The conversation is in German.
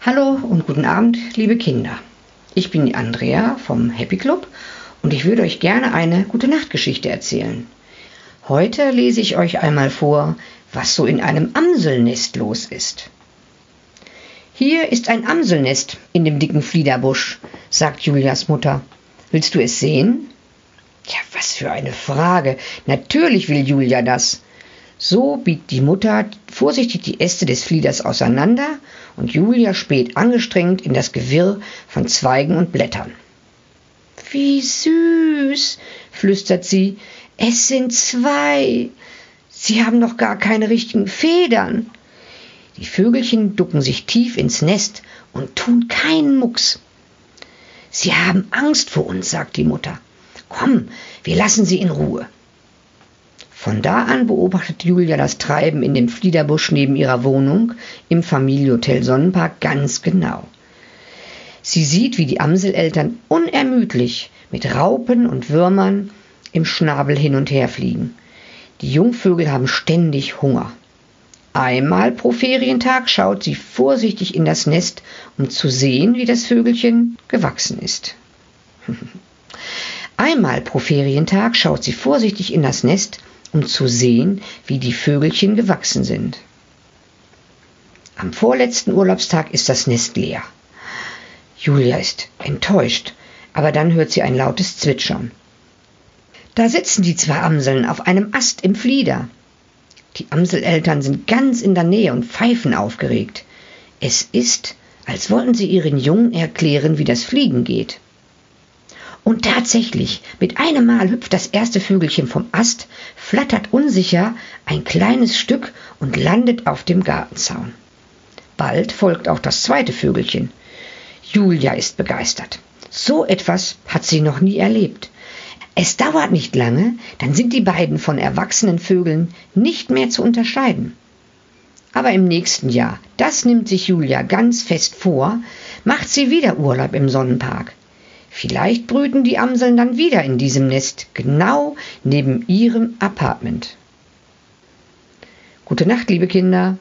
Hallo und guten Abend, liebe Kinder. Ich bin Andrea vom Happy Club und ich würde euch gerne eine gute Nachtgeschichte erzählen. Heute lese ich euch einmal vor, was so in einem Amselnest los ist. Hier ist ein Amselnest in dem dicken Fliederbusch, sagt Julias Mutter. Willst du es sehen? Ja, was für eine Frage. Natürlich will Julia das. So biegt die Mutter vorsichtig die Äste des Flieders auseinander und Julia späht angestrengt in das Gewirr von Zweigen und Blättern. Wie süß, flüstert sie, es sind zwei. Sie haben noch gar keine richtigen Federn. Die Vögelchen ducken sich tief ins Nest und tun keinen Mucks. Sie haben Angst vor uns, sagt die Mutter. Komm, wir lassen sie in Ruhe. Von da an beobachtet Julia das Treiben in dem Fliederbusch neben ihrer Wohnung im Familienhotel Sonnenpark ganz genau. Sie sieht, wie die Amseleltern unermüdlich mit Raupen und Würmern im Schnabel hin und her fliegen. Die Jungvögel haben ständig Hunger. Einmal pro Ferientag schaut sie vorsichtig in das Nest, um zu sehen, wie das Vögelchen gewachsen ist. Einmal pro Ferientag schaut sie vorsichtig in das Nest, um zu sehen, wie die Vögelchen gewachsen sind. Am vorletzten Urlaubstag ist das Nest leer. Julia ist enttäuscht, aber dann hört sie ein lautes Zwitschern. Da sitzen die zwei Amseln auf einem Ast im Flieder. Die Amseleltern sind ganz in der Nähe und pfeifen aufgeregt. Es ist, als wollten sie ihren Jungen erklären, wie das Fliegen geht. Und tatsächlich, mit einem Mal hüpft das erste Vögelchen vom Ast, flattert unsicher ein kleines Stück und landet auf dem Gartenzaun. Bald folgt auch das zweite Vögelchen. Julia ist begeistert. So etwas hat sie noch nie erlebt. Es dauert nicht lange, dann sind die beiden von erwachsenen Vögeln nicht mehr zu unterscheiden. Aber im nächsten Jahr, das nimmt sich Julia ganz fest vor, macht sie wieder Urlaub im Sonnenpark. Vielleicht brüten die Amseln dann wieder in diesem Nest, genau neben ihrem Apartment. Gute Nacht, liebe Kinder.